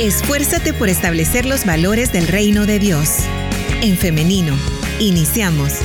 Esfuérzate por establecer los valores del reino de Dios. En femenino, iniciamos.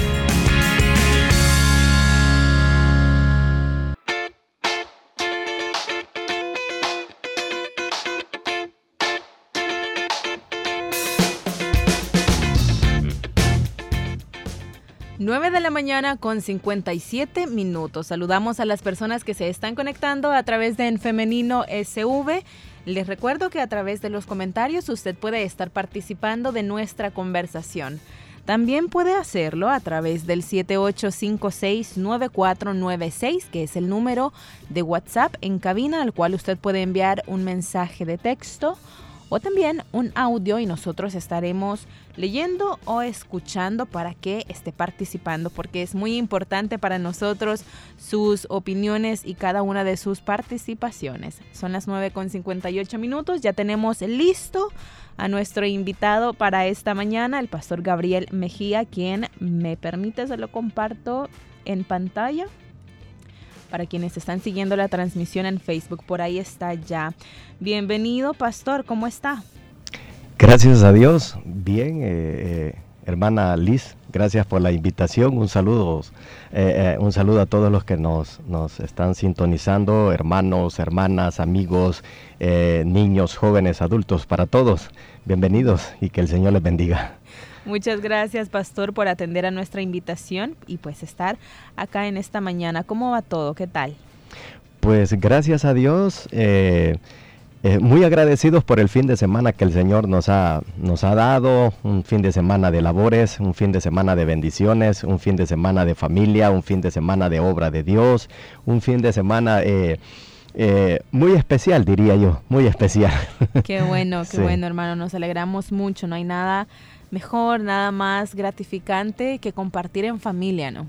De la mañana con 57 minutos. Saludamos a las personas que se están conectando a través de En Femenino SV les recuerdo que a través de los comentarios usted puede estar participando de nuestra conversación. También puede hacerlo a través del 78569496, que es el número de WhatsApp en cabina al cual usted puede enviar un mensaje de texto o también un audio y nosotros estaremos leyendo o escuchando para que esté participando porque es muy importante para nosotros sus opiniones y cada una de sus participaciones. Son las 9 con 58 minutos, ya tenemos listo a nuestro invitado para esta mañana, el pastor Gabriel Mejía, quien me permite se lo comparto en pantalla para quienes están siguiendo la transmisión en Facebook. Por ahí está ya. Bienvenido, pastor, ¿cómo está? Gracias a Dios. Bien, eh, eh, hermana Liz, gracias por la invitación. Un saludo, eh, un saludo a todos los que nos, nos están sintonizando, hermanos, hermanas, amigos, niños, jóvenes, adultos, para todos. Bienvenidos y que el Señor les bendiga. Muchas gracias, Pastor, por atender a nuestra invitación y pues estar acá en esta mañana. ¿Cómo va todo? ¿Qué tal? Pues gracias a Dios. Eh, eh, muy agradecidos por el fin de semana que el Señor nos ha, nos ha dado, un fin de semana de labores, un fin de semana de bendiciones, un fin de semana de familia, un fin de semana de obra de Dios, un fin de semana eh, muy especial, diría yo, muy especial. Qué bueno, qué bueno, hermano, nos alegramos mucho, no hay nada mejor, nada más gratificante que compartir en familia, ¿no?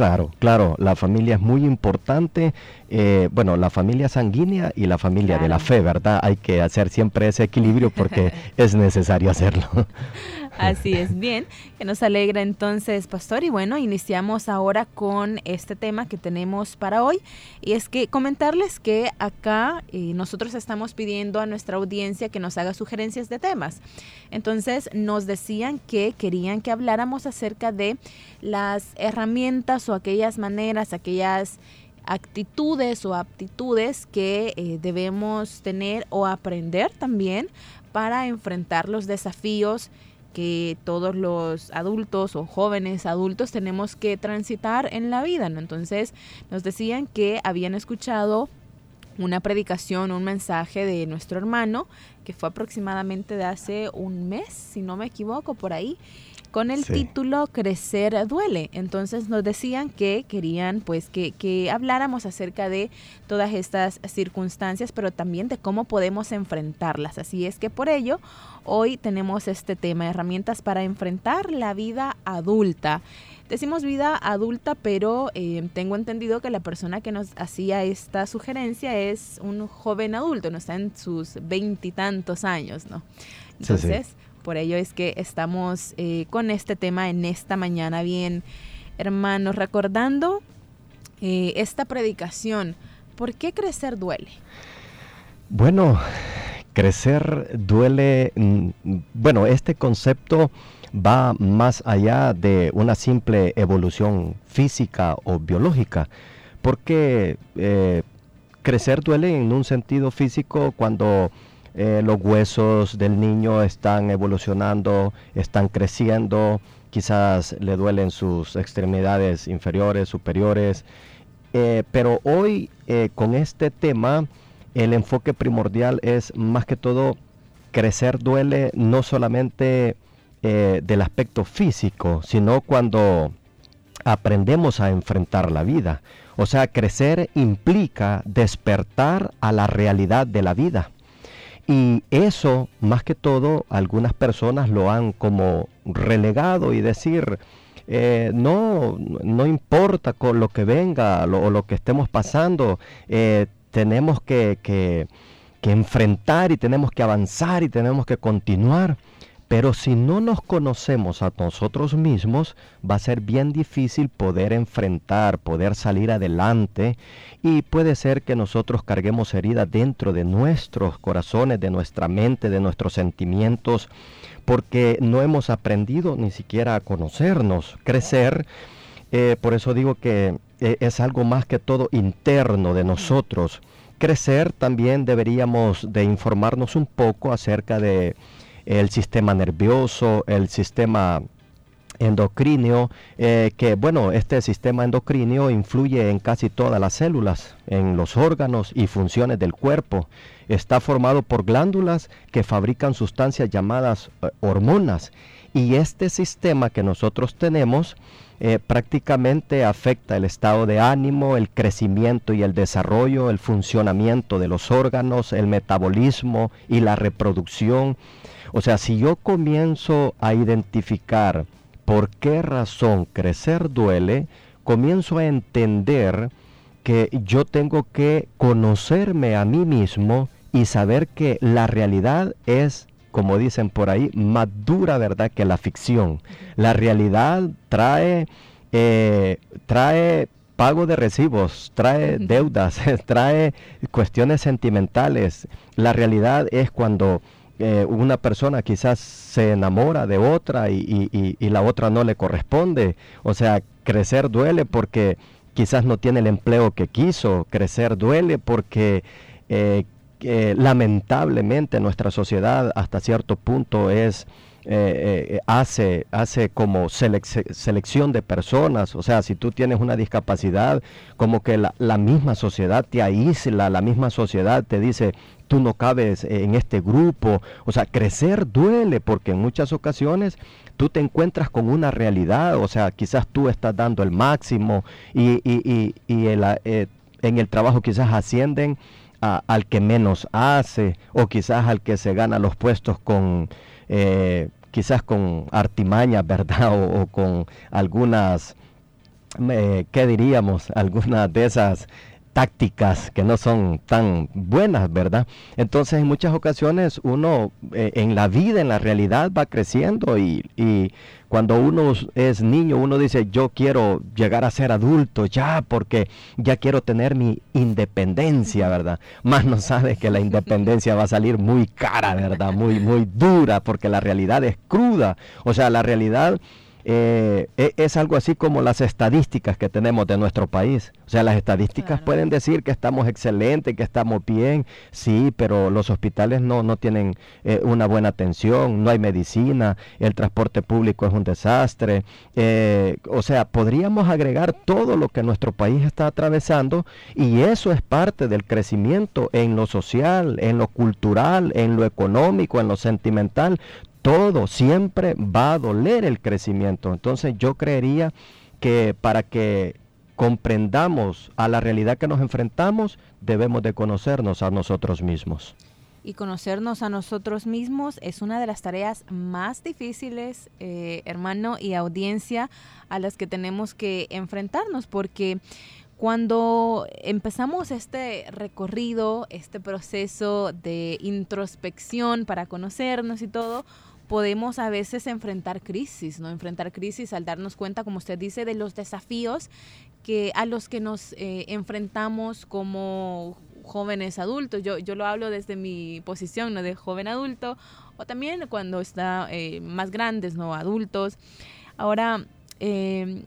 Claro, claro, la familia es muy importante. Eh, bueno, la familia sanguínea y la familia de la fe, ¿verdad? Hay que hacer siempre ese equilibrio porque es necesario hacerlo. Así es, bien, que nos alegra entonces, pastor. Y bueno, iniciamos ahora con este tema que tenemos para hoy. Y es que comentarles que acá eh, nosotros estamos pidiendo a nuestra audiencia que nos haga sugerencias de temas. Entonces nos decían que querían que habláramos acerca de las herramientas o aquellas maneras, aquellas actitudes o aptitudes que eh, debemos tener o aprender también para enfrentar los desafíos que todos los adultos o jóvenes adultos tenemos que transitar en la vida, ¿no? Entonces nos decían que habían escuchado una predicación, un mensaje de nuestro hermano, que fue aproximadamente de hace un mes, si no me equivoco, por ahí, con el título Crecer duele. Entonces nos decían que querían pues que, que, habláramos acerca de todas estas circunstancias, pero también de cómo podemos enfrentarlas. Así es que por ello hoy tenemos este tema, herramientas para enfrentar la vida adulta. Decimos vida adulta, pero eh, tengo entendido que la persona que nos hacía esta sugerencia es un joven adulto, no está en sus veintitantos años, ¿no? Entonces, por ello es que estamos eh, con este tema en esta mañana, bien, hermanos, recordando eh, esta predicación. ¿Por qué crecer duele? Bueno, crecer duele, mm, bueno, este concepto va más allá de una simple evolución física o biológica, porque eh, crecer duele en un sentido físico cuando eh, los huesos del niño están evolucionando, están creciendo, quizás le duelen sus extremidades inferiores, superiores. Eh, pero hoy eh, con este tema el enfoque primordial es más que todo crecer duele no solamente del aspecto físico, sino cuando aprendemos a enfrentar la vida. O sea, crecer implica despertar a la realidad de la vida. Y eso, más que todo, algunas personas lo han como relegado y decir, eh, no, no importa con lo que venga o lo, que estemos pasando, eh, tenemos que, que, enfrentar y tenemos que avanzar y tenemos que continuar. Pero si no nos conocemos a nosotros mismos, va a ser bien difícil poder enfrentar, poder salir adelante y puede ser que nosotros carguemos heridas dentro de nuestros corazones, de nuestra mente, de nuestros sentimientos, porque no hemos aprendido ni siquiera a conocernos, crecer. Eh, por eso digo que eh, es algo más que todo interno de nosotros. Crecer también deberíamos de informarnos un poco acerca de el sistema nervioso, el sistema endocrinio, eh, que bueno, este sistema endocrinio influye en casi todas las células, en los órganos y funciones del cuerpo. Está formado por glándulas que fabrican sustancias llamadas eh, hormonas. Y este sistema que nosotros tenemos eh, prácticamente afecta el estado de ánimo, el crecimiento y el desarrollo, el funcionamiento de los órganos, el metabolismo y la reproducción. O sea, si yo comienzo a identificar por qué razón crecer duele, comienzo a entender que yo tengo que conocerme a mí mismo y saber que la realidad es como dicen por ahí, más dura verdad que la ficción. La realidad trae, eh, trae pago de recibos, trae deudas, trae cuestiones sentimentales. La realidad es cuando eh, una persona quizás se enamora de otra y, la otra no le corresponde. O sea, crecer duele porque quizás no tiene el empleo que quiso, crecer duele porque eh, lamentablemente nuestra sociedad hasta cierto punto es eh, hace, hace como selección de personas, o sea, si tú tienes una discapacidad, como que la, la, misma sociedad te aísla, la misma sociedad te dice, tú no cabes en este grupo, o sea, crecer duele porque en muchas ocasiones tú te encuentras con una realidad, o sea, quizás tú estás dando el máximo y, y, y, eh, en el trabajo quizás ascienden al que menos hace o quizás al que se gana los puestos con eh, quizás con artimañas, ¿verdad? O, con algunas, eh, ¿qué diríamos? Algunas de esas tácticas que no son tan buenas, ¿verdad? Entonces en muchas ocasiones uno eh, en la vida, en la realidad va creciendo y, y, cuando uno es niño uno dice yo quiero llegar a ser adulto ya porque ya quiero tener mi independencia, ¿verdad? Más no sabe que la independencia va a salir muy cara, ¿verdad? Muy, muy dura porque la realidad es cruda. O sea, la realidad eh, e, es algo así como las estadísticas que tenemos de nuestro país. O sea, las estadísticas pueden decir que estamos excelentes, que estamos bien, sí, pero los hospitales no, no tienen eh, una buena atención, no hay medicina, el transporte público es un desastre. Eh, o sea, podríamos agregar todo lo que nuestro país está atravesando y eso es parte del crecimiento en lo social, en lo cultural, en lo económico, en lo sentimental todo, siempre va a doler el crecimiento. Entonces yo creería que para que comprendamos a la realidad que nos enfrentamos, debemos de conocernos a nosotros mismos. Y conocernos a nosotros mismos es una de las tareas más difíciles, eh, hermano y audiencia, a las que tenemos que enfrentarnos, porque cuando empezamos este recorrido, este proceso de introspección para conocernos y todo, podemos a veces enfrentar crisis, ¿no? Enfrentar crisis al darnos cuenta, como usted dice, de los desafíos que a los que nos eh, enfrentamos como jóvenes adultos. Yo, yo lo hablo desde mi posición, ¿no? De joven adulto, o también cuando está eh, más grandes, ¿no? Adultos. Ahora, eh,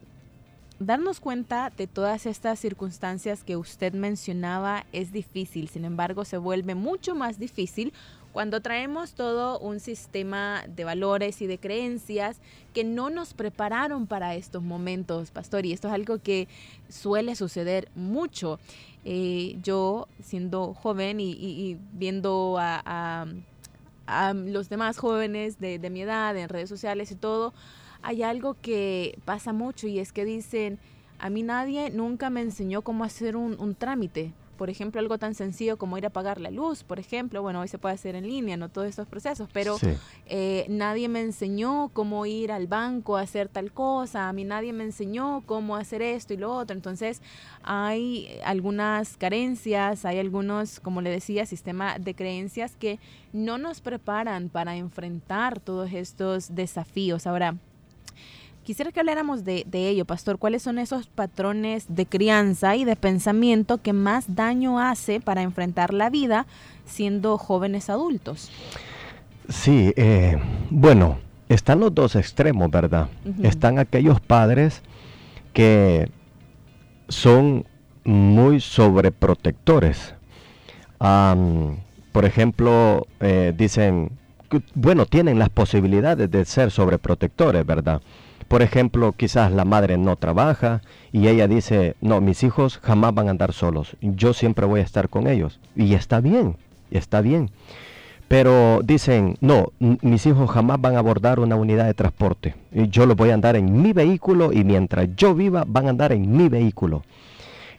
darnos cuenta de todas estas circunstancias que usted mencionaba es difícil, sin embargo se vuelve mucho más difícil cuando traemos todo un sistema de valores y de creencias que no nos prepararon para estos momentos, pastor, y esto es algo que suele suceder mucho. Eh, yo, siendo joven y, viendo a, los demás jóvenes de, mi edad en redes sociales y todo, hay algo que pasa mucho y es que dicen, a mí nadie nunca me enseñó cómo hacer un, un trámite por ejemplo, algo tan sencillo como ir a pagar la luz, por ejemplo, bueno, hoy se puede hacer en línea, no todos estos procesos, pero eh, nadie me enseñó cómo ir al banco a hacer tal cosa, a mí nadie me enseñó cómo hacer esto y lo otro, entonces hay algunas carencias, hay algunos, como le decía, sistema de creencias que no nos preparan para enfrentar todos estos desafíos. Ahora, Quisiera que habláramos de, ello, pastor. ¿Cuáles son esos patrones de crianza y de pensamiento que más daño hace para enfrentar la vida siendo jóvenes adultos? Sí, eh, bueno, están los dos extremos, ¿verdad? Están aquellos padres que son muy sobreprotectores. por ejemplo, eh, dicen, bueno, tienen las posibilidades de ser sobreprotectores, ¿verdad? Por ejemplo, quizás la madre no trabaja y ella dice, no, mis hijos jamás van a andar solos, yo siempre voy a estar con ellos. Y está bien, está bien. Pero dicen, no, mis hijos jamás van a abordar una unidad de transporte. Yo los voy a andar en mi vehículo y mientras yo viva van a andar en mi vehículo.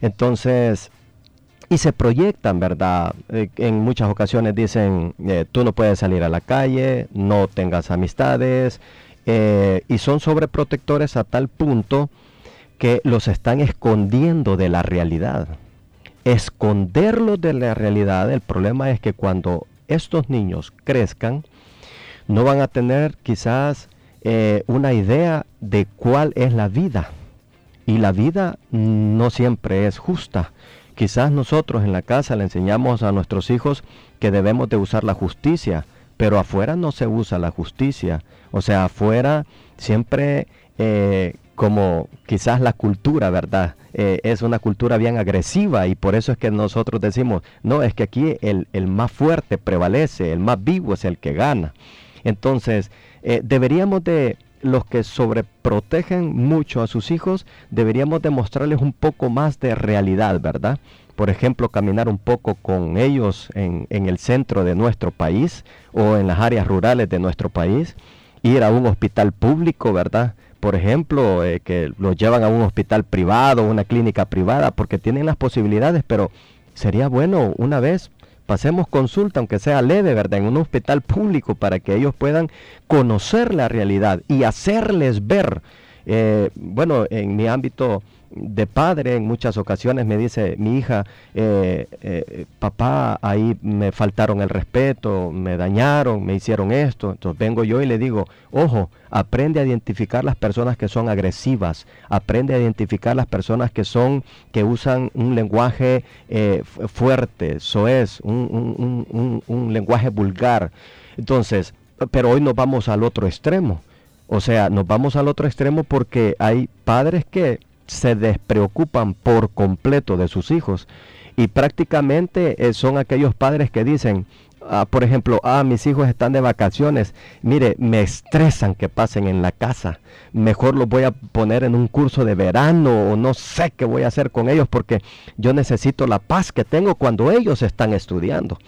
Entonces, y se proyectan, ¿verdad? Eh, en muchas ocasiones dicen, eh, tú no puedes salir a la calle, no tengas amistades, eh, y son sobreprotectores a tal punto que los están escondiendo de la realidad. Esconderlos de la realidad, el problema es que cuando estos niños crezcan, no van a tener quizás eh, una idea de cuál es la vida. Y la vida no siempre es justa. Quizás nosotros en la casa le enseñamos a nuestros hijos que debemos de usar la justicia, pero afuera no se usa la justicia. O sea, afuera siempre eh, como quizás la cultura, ¿verdad? Eh, es una cultura bien agresiva y por eso es que nosotros decimos, no, es que aquí el, más fuerte prevalece, el más vivo es el que gana. Entonces, eh, deberíamos de, los que sobreprotegen mucho a sus hijos, deberíamos demostrarles un poco más de realidad, ¿verdad? por ejemplo, caminar un poco con ellos en, el centro de nuestro país o en las áreas rurales de nuestro país, ir a un hospital público, ¿verdad? Por ejemplo, eh, que los llevan a un hospital privado, una clínica privada, porque tienen las posibilidades, pero sería bueno una vez pasemos consulta, aunque sea leve, ¿verdad? En un hospital público para que ellos puedan conocer la realidad y hacerles ver. Eh, bueno, en mi ámbito de padre en muchas ocasiones me dice mi hija, eh, eh, papá, ahí me faltaron el respeto, me dañaron, me hicieron esto. Entonces vengo yo y le digo, ojo, aprende a identificar las personas que son agresivas, aprende a identificar las personas que son, que usan un lenguaje eh, fuerte, soez, un, un, un lenguaje vulgar. Entonces, pero hoy nos vamos al otro extremo. O sea, nos vamos al otro extremo porque hay padres que se despreocupan por completo de sus hijos y prácticamente eh, son aquellos padres que dicen, ah, por ejemplo, ah, mis hijos están de vacaciones, mire, me estresan que pasen en la casa, mejor los voy a poner en un curso de verano o no sé qué voy a hacer con ellos porque yo necesito la paz que tengo cuando ellos están estudiando.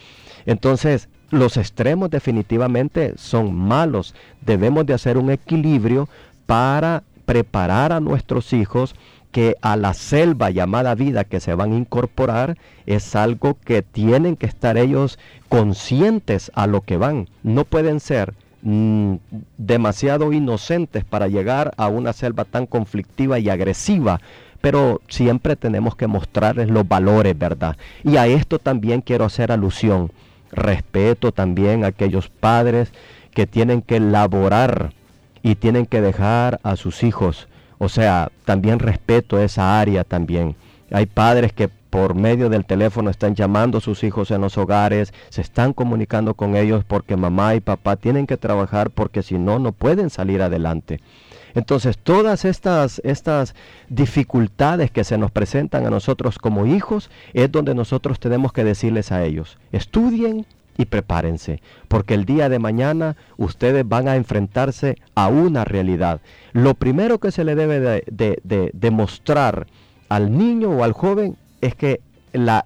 Entonces, los extremos definitivamente son malos. Debemos de hacer un equilibrio para preparar a nuestros hijos que a la selva llamada vida que se van a incorporar es algo que tienen que estar ellos conscientes a lo que van. No pueden ser mm, demasiado inocentes para llegar a una selva tan conflictiva y agresiva, pero siempre tenemos que mostrarles los valores, ¿verdad? Y a esto también quiero hacer alusión. Respeto también a aquellos padres que tienen que elaborar y tienen que dejar a sus hijos. O sea, también respeto esa área también. Hay padres que por medio del teléfono están llamando a sus hijos en los hogares, se están comunicando con ellos porque mamá y papá tienen que trabajar porque si no, no pueden salir adelante. Entonces, todas estas, estas dificultades que se nos presentan a nosotros como hijos es donde nosotros tenemos que decirles a ellos, estudien, y prepárense, porque el día de mañana ustedes van a enfrentarse a una realidad. Lo primero que se le debe de, demostrar al niño o al joven es que la,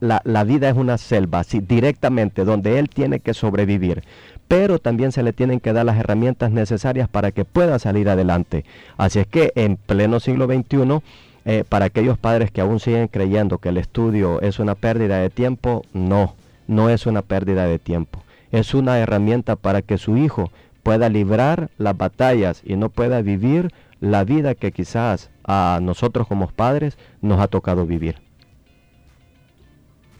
vida es una selva, directamente, donde él tiene que sobrevivir. Pero también se le tienen que dar las herramientas necesarias para que pueda salir adelante. Así es que en pleno siglo XXI eh, para aquellos padres que aún siguen creyendo que el estudio es una pérdida de tiempo, no, no es una pérdida de tiempo. Es una herramienta para que su hijo pueda librar las batallas y no pueda vivir la vida que quizás a nosotros como padres nos ha tocado vivir.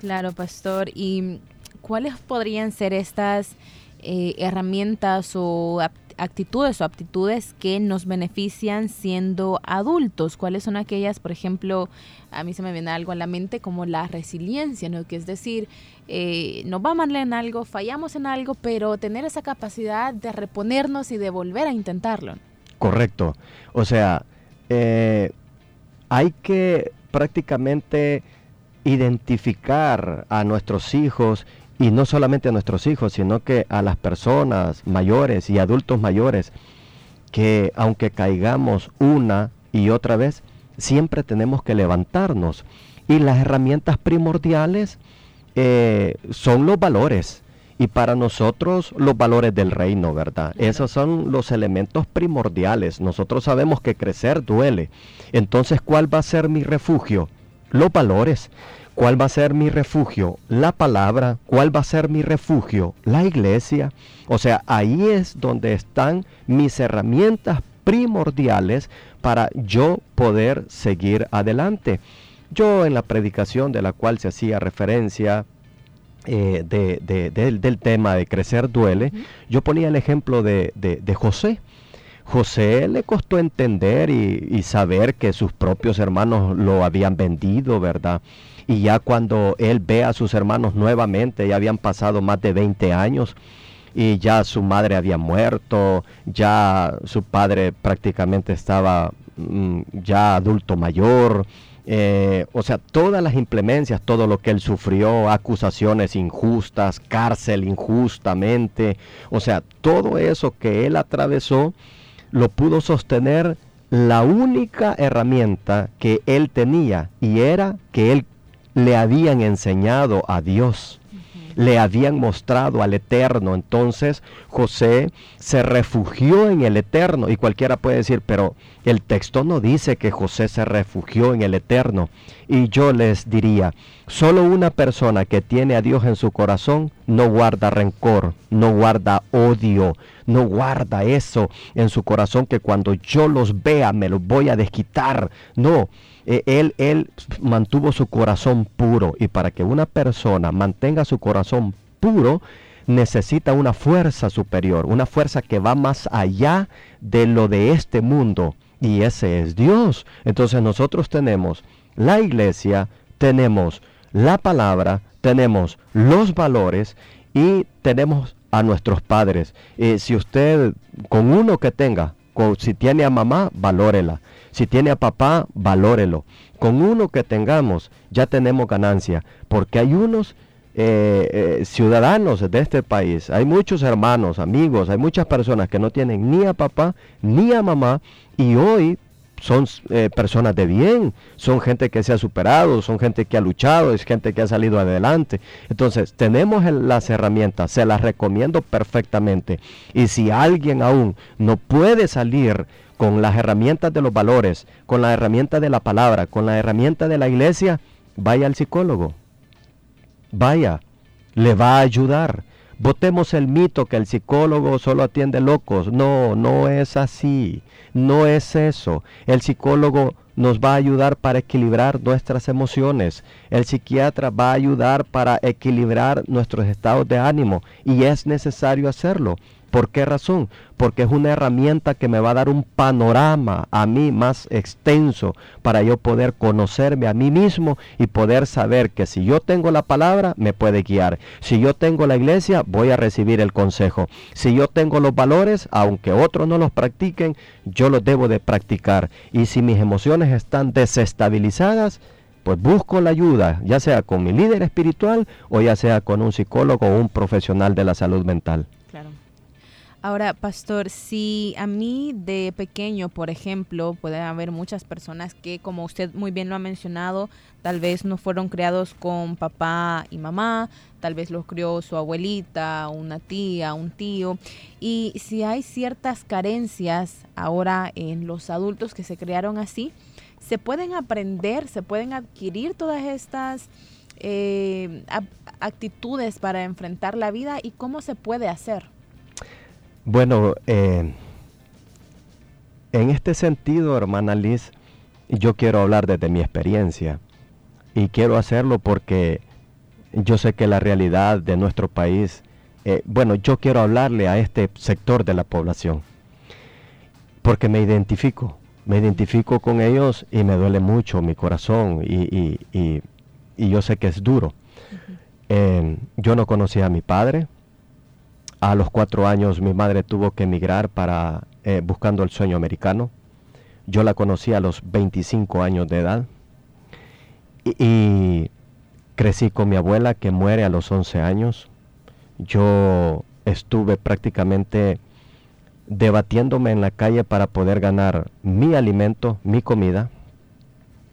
Claro, pastor. ¿Y cuáles podrían ser estas eh, herramientas o actitudes o aptitudes que nos benefician siendo adultos? ¿Cuáles son aquellas, por ejemplo, a mí se me viene algo a la mente como la resiliencia, ¿no? Que es decir, eh, nos va mal en algo, fallamos en algo, pero tener esa capacidad de reponernos y de volver a intentarlo. Correcto. O sea, eh, hay que prácticamente identificar a nuestros hijos y no solamente a nuestros hijos, sino que a las personas mayores y adultos mayores, que aunque caigamos una y otra vez, siempre tenemos que levantarnos. Y las herramientas primordiales eh, son los valores. Y para nosotros los valores del reino, ¿verdad? Esos son los elementos primordiales. Nosotros sabemos que crecer duele. Entonces, ¿cuál va a ser mi refugio? Los valores. ¿Cuál va a ser mi refugio? La palabra. ¿Cuál va a ser mi refugio? La iglesia. O sea, ahí es donde están mis herramientas primordiales para yo poder seguir adelante. Yo en la predicación de la cual se hacía referencia eh, del tema de crecer duele, yo ponía el ejemplo de, José. José le costó entender y, y, saber que sus propios hermanos lo habían vendido, ¿verdad? Y ya cuando él ve a sus hermanos nuevamente, ya habían pasado más de 20 años y ya su madre había muerto, ya su padre prácticamente estaba mm, ya adulto mayor, eh, o sea, todas las implemencias, todo lo que él sufrió, acusaciones injustas, cárcel injustamente, o sea, todo eso que él atravesó, lo pudo sostener la única herramienta que él tenía y era que él le habían enseñado a Dios, le habían mostrado al Eterno. Entonces José se refugió en el Eterno y cualquiera puede decir, pero el texto no dice que José se refugió en el Eterno. Y yo les diría, solo una persona que tiene a Dios en su corazón no guarda rencor, no guarda odio, no guarda eso en su corazón que cuando yo los vea me los voy a desquitar. No, eh, él, él mantuvo su corazón puro y para que una persona mantenga su corazón puro, necesita una fuerza superior, una fuerza que va más allá de lo de este mundo. Y ese es Dios. Entonces nosotros tenemos la iglesia, tenemos la palabra, tenemos los valores y tenemos a nuestros padres. y si usted con uno que tenga, si tiene a mamá, valórela. Si tiene a papá, valórelo. Con uno que tengamos, ya tenemos ganancia, porque hay unos eh, eh, ciudadanos de este país, hay muchos hermanos, amigos, hay muchas personas que no tienen ni a papá ni a mamá y hoy son eh, personas de bien, son gente que se ha superado, son gente que ha luchado, es gente que ha salido adelante. Entonces, tenemos las herramientas, se las recomiendo perfectamente. Y si alguien aún no puede salir con las herramientas de los valores, con la herramienta de la palabra, con la herramienta de la iglesia, vaya al psicólogo. Vaya, le va a ayudar. Votemos el mito que el psicólogo solo atiende locos. No, no es así. No es eso. El psicólogo nos va a ayudar para equilibrar nuestras emociones. El psiquiatra va a ayudar para equilibrar nuestros estados de ánimo y es necesario hacerlo. ¿Por qué razón? Porque es una herramienta que me va a dar un panorama a mí más extenso para yo poder conocerme a mí mismo y poder saber que si yo tengo la palabra, me puede guiar. Si yo tengo la iglesia, voy a recibir el consejo. Si yo tengo los valores, aunque otros no los practiquen, yo los debo de practicar. Y si mis emociones están desestabilizadas, pues busco la ayuda, ya sea con mi líder espiritual o ya sea con un psicólogo o un profesional de la salud mental. Ahora, pastor, si a mí de pequeño, por ejemplo, puede haber muchas personas que, como usted muy bien lo ha mencionado, tal vez no fueron criados con papá y mamá, tal vez los crió su abuelita, una tía, un tío, y si hay ciertas carencias ahora en los adultos que se crearon así, ¿Se pueden aprender, se pueden adquirir todas estas eh, actitudes para enfrentar la vida y cómo se puede hacer? Bueno, eh, en este sentido, hermana Liz, yo quiero hablar desde mi experiencia y quiero hacerlo porque yo sé que la realidad de nuestro país, eh, bueno, yo quiero hablarle a este sector de la población porque me identifico, me identifico con ellos y me duele mucho mi corazón y, yo sé que es duro. Em, yo no conocía a mi padre. A los cuatro años mi madre tuvo que emigrar para eh, buscando el sueño americano. Yo la conocí a los 25 años de edad. Y, crecí con mi abuela que muere a los 11 años. Yo estuve prácticamente debatiéndome en la calle para poder ganar mi alimento, mi comida.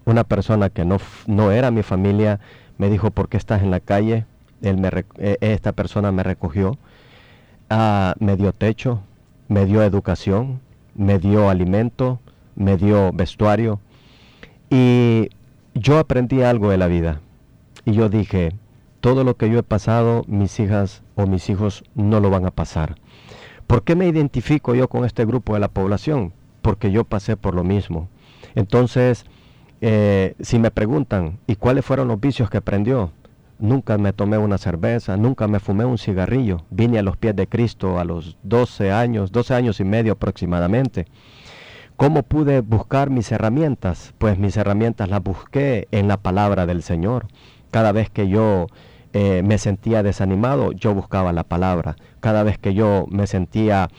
Una persona que no, no era mi familia me dijo, ¿por qué estás en la calle? Él me, eh, esta persona me recogió, ah, me dio techo, me dio educación, me dio alimento, me dio vestuario. Y yo aprendí algo de la vida. Y yo dije, todo lo que yo he pasado, mis hijas o mis hijos no lo van a pasar. ¿Por qué me identifico yo con este grupo de la población? Porque yo pasé por lo mismo. Entonces, eh, si me preguntan, ¿y cuáles fueron los vicios que aprendió? Nunca me tomé una cerveza, nunca me fumé un cigarrillo. Vine a los pies de Cristo a los 12 años, 12 años y medio aproximadamente. ¿Cómo pude buscar mis herramientas? Pues mis herramientas las busqué en la palabra del Señor. Cada vez que yo eh, me sentía desanimado, yo buscaba la palabra. Cada vez que yo me sentía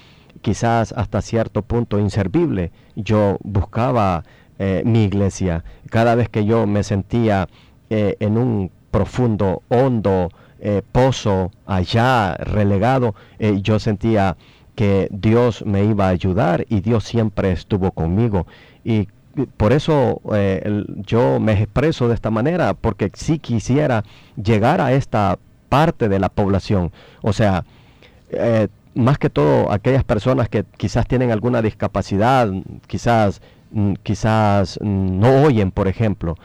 quizás hasta cierto punto inservible, yo buscaba eh, mi iglesia. Cada vez que yo me sentía eh, en un profundo, hondo pozo allá relegado, yo sentía que Dios me iba a ayudar y Dios siempre estuvo conmigo. Y por eso eh, yo me expreso de esta manera, porque si quisiera llegar a esta parte de la población, o sea, eh, más que todo aquellas personas que quizás tienen alguna discapacidad, quizás, mm, quizás no oyen, por ejemplo,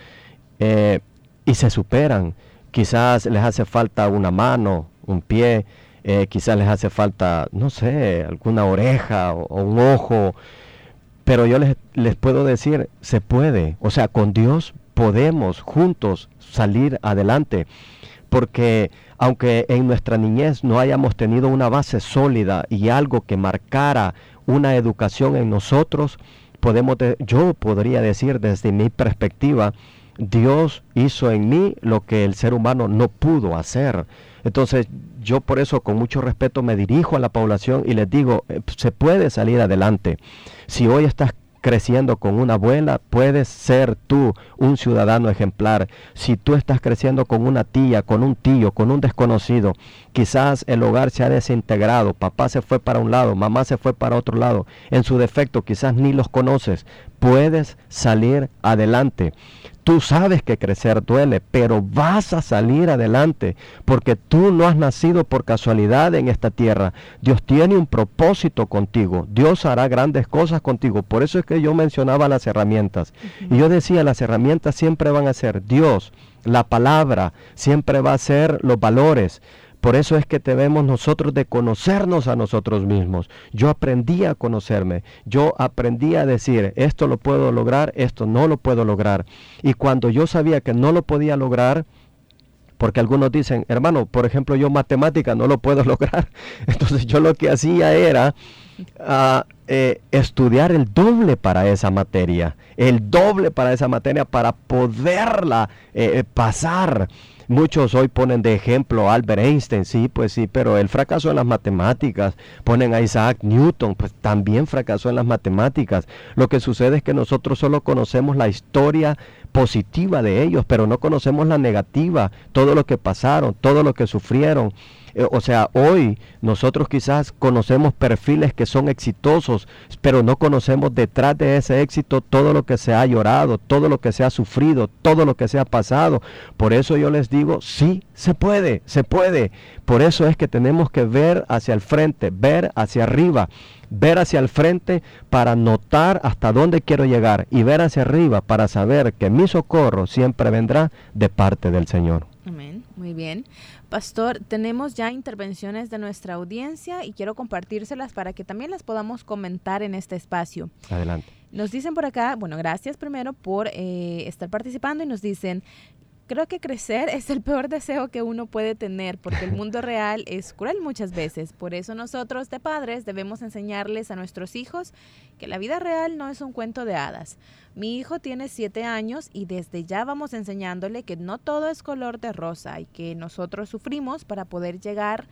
eh, y se superan, quizás les hace falta una mano, un pie, quizás les hace falta, no sé, alguna oreja o un ojo, pero yo les, les puedo decir, se puede. O sea, con Dios podemos juntos salir adelante. Porque aunque en nuestra niñez no hayamos tenido una base sólida y algo que marcara una educación en nosotros, podemos yo podría decir desde mi perspectiva, Dios hizo en mí lo que el ser humano no pudo hacer. Entonces yo por eso con mucho respeto me dirijo a la población y les digo, eh, se puede salir adelante. Si hoy estás creciendo con una abuela, puedes ser tú un ciudadano ejemplar. Si tú estás creciendo con una tía, con un tío, con un desconocido, quizás el hogar se ha desintegrado, papá se fue para un lado, mamá se fue para otro lado, en su defecto quizás ni los conoces, puedes salir adelante. Tú sabes que crecer duele, pero vas a salir adelante porque tú no has nacido por casualidad en esta tierra. Dios tiene un propósito contigo. Dios hará grandes cosas contigo. Por eso es que yo mencionaba las herramientas. Y yo decía, las herramientas siempre van a ser Dios, la palabra, siempre va a ser los valores. Por eso es que debemos nosotros de conocernos a nosotros mismos. Yo aprendí a conocerme, yo aprendí a decir, esto lo puedo lograr, esto no lo puedo lograr. Y cuando yo sabía que no lo podía lograr, porque algunos dicen, hermano, por ejemplo, yo matemática no lo puedo lograr. Entonces yo lo que hacía era ah, eh, estudiar el doble para esa materia, el doble para esa materia para poderla eh, pasar. Muchos hoy ponen de ejemplo a Albert Einstein, sí, pues sí, pero él fracasó en las matemáticas. Ponen a Isaac Newton, pues también fracasó en las matemáticas. Lo que sucede es que nosotros solo conocemos la historia positiva de ellos, pero no conocemos la negativa, todo lo que pasaron, todo lo que sufrieron. Eh, o sea, hoy nosotros quizás conocemos perfiles que son exitosos, pero no conocemos detrás de ese éxito todo lo que se ha llorado, todo lo que se ha sufrido, todo lo que se ha pasado. Por eso yo les digo, sí, se puede, se puede. Por eso es que tenemos que ver hacia el frente, ver hacia arriba ver hacia el frente para notar hasta dónde quiero llegar y ver hacia arriba para saber que mi socorro siempre vendrá de parte del Señor. Amén, muy bien. Pastor, tenemos ya intervenciones de nuestra audiencia y quiero compartírselas para que también las podamos comentar en este espacio. Adelante. Nos dicen por acá, bueno, gracias primero por eh, estar participando y nos dicen, creo que crecer es el peor deseo que uno puede tener porque el mundo real es cruel muchas veces. Por eso nosotros de padres debemos enseñarles a nuestros hijos que la vida real no es un cuento de hadas. Mi hijo tiene siete años y desde ya vamos enseñándole que no todo es color de rosa y que nosotros sufrimos para poder llegar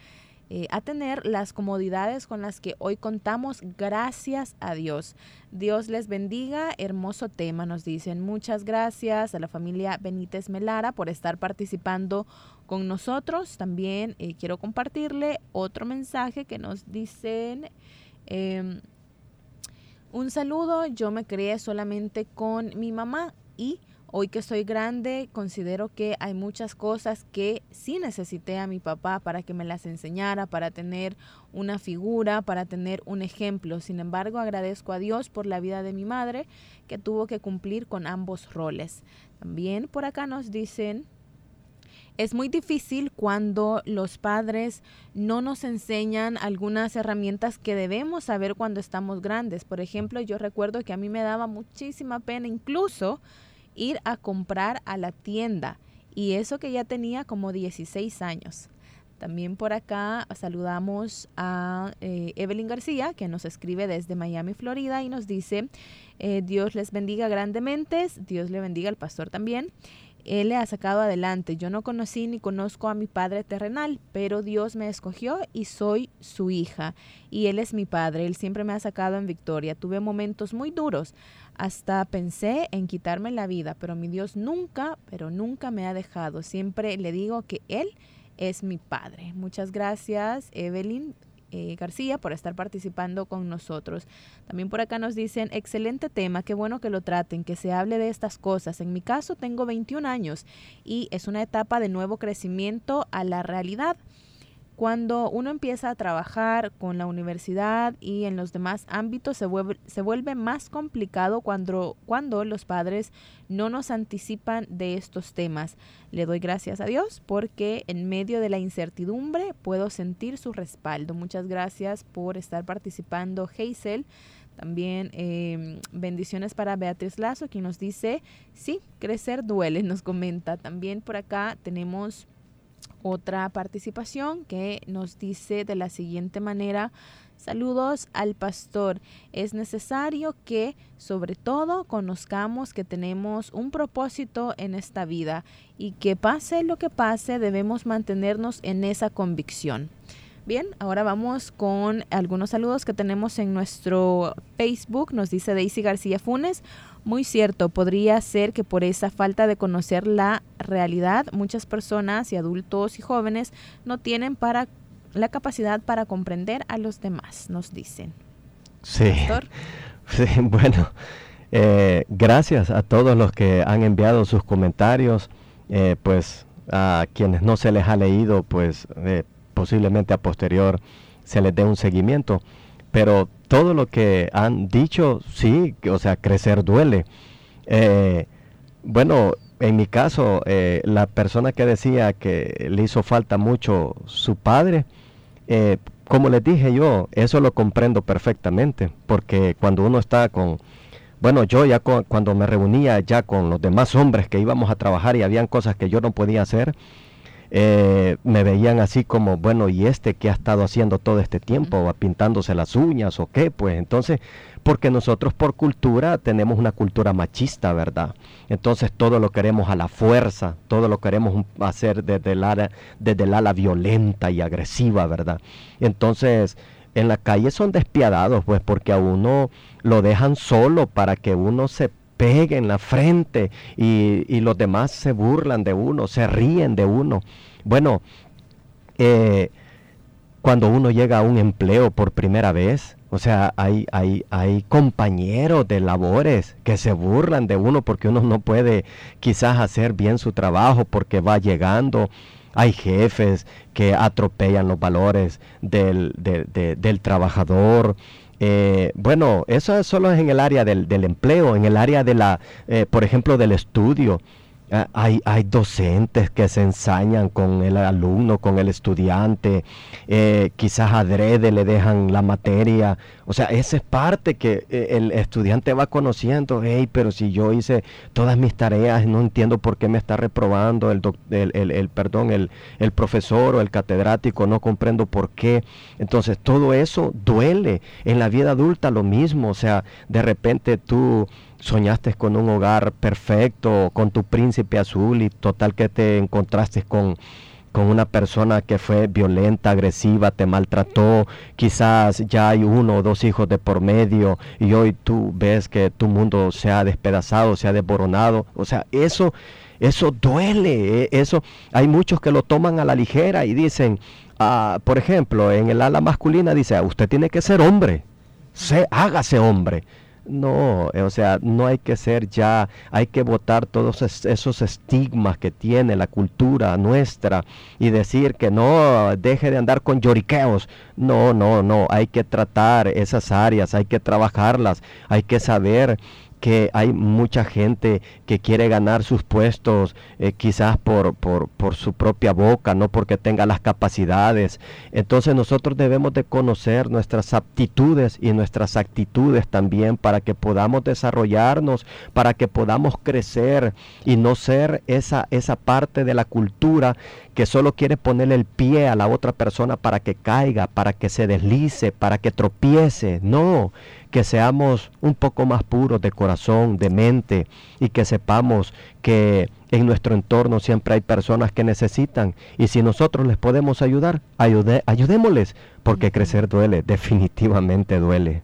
eh, a tener las comodidades con las que hoy contamos, gracias a Dios. Dios les bendiga, hermoso tema, nos dicen. Muchas gracias a la familia Benítez Melara por estar participando con nosotros. También eh, quiero compartirle otro mensaje que nos dicen. Em, un saludo, yo me crié solamente con mi mamá y Hoy que soy grande, considero que hay muchas cosas que sí necesité a mi papá para que me las enseñara, para tener una figura, para tener un ejemplo. Sin embargo, agradezco a Dios por la vida de mi madre, que tuvo que cumplir con ambos roles. También por acá nos dicen es muy difícil cuando los padres no nos enseñan algunas herramientas que debemos saber cuando estamos grandes. Por ejemplo, yo recuerdo que a mí me daba muchísima pena incluso ir a comprar a la tienda y eso que ya tenía como 16 años. También por acá saludamos a eh, Evelyn García, que nos escribe desde Miami, Florida, y nos dice, eh, Dios les bendiga grandemente, Dios le bendiga al pastor también. Él le ha sacado adelante. Yo no conocí ni conozco a mi padre terrenal, pero Dios me escogió y soy su hija. Y Él es mi padre. Él siempre me ha sacado en victoria. Tuve momentos muy duros. Hasta pensé en quitarme la vida, pero mi Dios nunca, pero nunca me ha dejado. Siempre le digo que Él es mi padre. Muchas gracias, Evelyn. Eh, García por estar participando con nosotros. También por acá nos dicen, excelente tema, qué bueno que lo traten, que se hable de estas cosas. En mi caso tengo 21 años y es una etapa de nuevo crecimiento a la realidad. Cuando uno empieza a trabajar con la universidad y en los demás ámbitos se vuelve, se vuelve más complicado cuando, cuando los padres no nos anticipan de estos temas. Le doy gracias a Dios porque en medio de la incertidumbre puedo sentir su respaldo. Muchas gracias por estar participando, Hazel. También em, bendiciones para Beatriz Lazo, quien nos dice, sí, crecer duele, nos comenta. También por acá tenemos otra participación que nos dice de la siguiente manera, saludos al pastor, es necesario que sobre todo conozcamos que tenemos un propósito en esta vida y que pase lo que pase debemos mantenernos en esa convicción. Bien, ahora vamos con algunos saludos que tenemos en nuestro Facebook. Nos dice Daisy García Funes. Muy cierto, podría ser que por esa falta de conocer la realidad, muchas personas y adultos y jóvenes no tienen para la capacidad para comprender a los demás, nos dicen. Sí. sí bueno, eh, gracias a todos los que han enviado sus comentarios. Eh, pues a quienes no se les ha leído, pues eh, posiblemente a posterior se les dé un seguimiento. Pero todo lo que han dicho, sí, o sea, crecer duele. Eh, bueno, en mi caso, eh, la persona que decía que le hizo falta mucho su padre, eh, como les dije yo, eso lo comprendo perfectamente, porque cuando uno está con, bueno, yo ya cuando me reunía ya con los demás hombres que íbamos a trabajar y habían cosas que yo no podía hacer, eh, me veían así como, bueno, ¿y este que ha estado haciendo todo este tiempo? ¿Pintándose las uñas o qué? Pues entonces, porque nosotros por cultura tenemos una cultura machista, ¿verdad? Entonces todo lo queremos a la fuerza, todo lo queremos hacer desde el ala, desde el ala violenta y agresiva, ¿verdad? Entonces, en la calle son despiadados, pues porque a uno lo dejan solo para que uno se pegue la frente y, los demás se burlan de uno, se ríen de uno. Bueno, eh, cuando uno llega a un empleo por primera vez. O sea, hay, hay, hay compañeros de labores que se burlan de uno porque uno no puede quizás hacer bien su trabajo porque va llegando. Hay jefes que atropellan los valores del, del trabajador. Eh, bueno, eso solo es en el área del, empleo, en el área de la, eh, por ejemplo, del estudio. Ah, hay, hay, docentes que se ensañan con el alumno, con el estudiante, eh, quizás adrede le dejan la materia. O sea, esa es parte que eh, el estudiante va conociendo. Hey, pero si yo hice todas mis tareas, no entiendo por qué me está reprobando el, el, el, perdón, el, el profesor o el catedrático, no comprendo por qué. Entonces, todo eso duele. En la vida adulta lo mismo. O sea, de repente tú soñaste con un hogar perfecto, con tu príncipe azul y total que te encontraste con, con una persona que fue violenta, agresiva, te maltrató, quizás ya hay uno o dos hijos de por medio y hoy tú ves que tu mundo se ha despedazado, se ha desboronado, o sea, eso eso duele, eh, eso hay muchos que lo toman a la ligera y dicen, ah, por ejemplo, en el ala masculina dice, usted tiene que ser hombre, se hágase hombre. No, o sea, no hay que ser ya, hay que votar todos esos estigmas que tiene la cultura nuestra y decir que no, deje de andar con lloriqueos. No, no, no, hay que tratar esas áreas, hay que trabajarlas, hay que saber que hay mucha gente que quiere ganar sus puestos eh, quizás por, por, por, su propia boca, no porque tenga las capacidades. Entonces nosotros debemos de conocer nuestras aptitudes y nuestras actitudes también para que podamos desarrollarnos, para que podamos crecer y no ser esa, esa parte de la cultura que solo quiere ponerle el pie a la otra persona para que caiga, para que se deslice, para que tropiece. No, que seamos un poco más puros de corazón, de mente y que sepamos que en nuestro entorno siempre hay personas que necesitan y si nosotros les podemos ayudar, ayudémosles, porque crecer duele, definitivamente duele.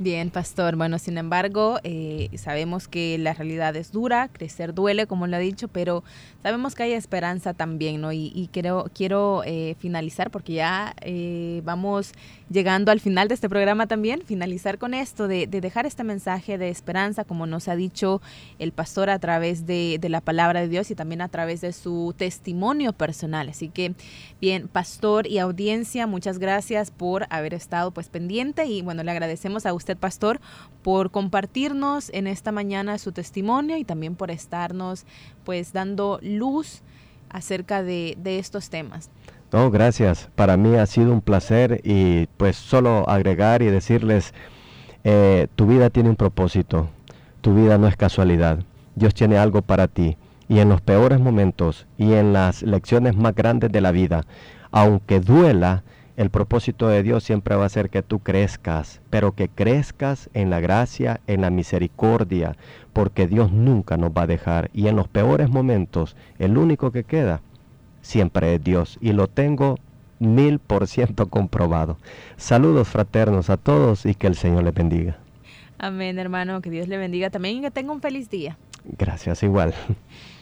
Bien, pastor. Bueno, sin embargo, eh, sabemos que la realidad es dura, crecer duele, como lo ha dicho, pero sabemos que hay esperanza también, ¿no? Y, quiero, quiero eh, finalizar, porque ya eh, vamos llegando al final de este programa también, finalizar con esto, de, dejar este mensaje de esperanza, como nos ha dicho el pastor a través de, de la palabra de Dios y también a través de su testimonio personal. Así que, bien, pastor y audiencia, muchas gracias por haber estado pues pendiente y bueno, le agradecemos a usted pastor, por compartirnos en esta mañana su testimonio y también por estarnos pues dando luz acerca de, estos temas. No, gracias. Para mí ha sido un placer y pues solo agregar y decirles, eh, tu vida tiene un propósito, tu vida no es casualidad, Dios tiene algo para ti y en los peores momentos y en las lecciones más grandes de la vida, aunque duela, el propósito de Dios siempre va a ser que tú crezcas, pero que crezcas en la gracia, en la misericordia, porque Dios nunca nos va a dejar. Y en los peores momentos, el único que queda siempre es Dios. Y lo tengo mil por ciento comprobado. Saludos fraternos a todos y que el Señor les bendiga. Amén, hermano. Que Dios le bendiga también y que tenga un feliz día. Gracias, igual.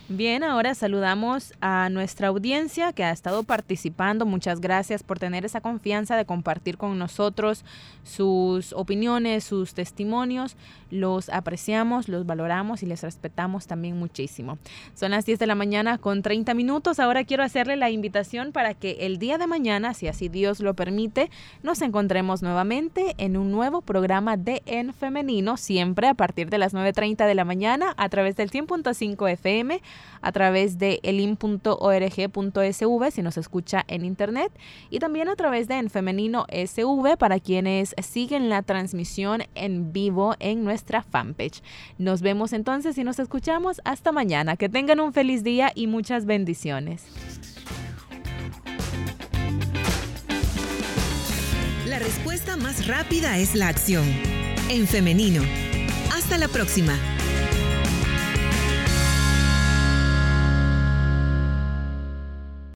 Bien, ahora saludamos a nuestra audiencia que ha estado participando. Muchas gracias por tener esa confianza de compartir con nosotros sus opiniones, sus testimonios. Los apreciamos, los valoramos y les respetamos también muchísimo. Son las 10 de la mañana con 30 minutos. Ahora quiero hacerle la invitación para que el día de mañana, si así Dios lo permite, nos encontremos nuevamente en un nuevo programa de En Femenino, siempre a partir de las 9.30 de la mañana a través del 100.5 FM a través de elin.org.sv si nos escucha en internet y también a través de En Femenino SV para quienes siguen la transmisión en vivo en nuestra fanpage. Nos vemos entonces y nos escuchamos hasta mañana. Que tengan un feliz día y muchas bendiciones. La respuesta más rápida es la acción. En femenino. Hasta la próxima.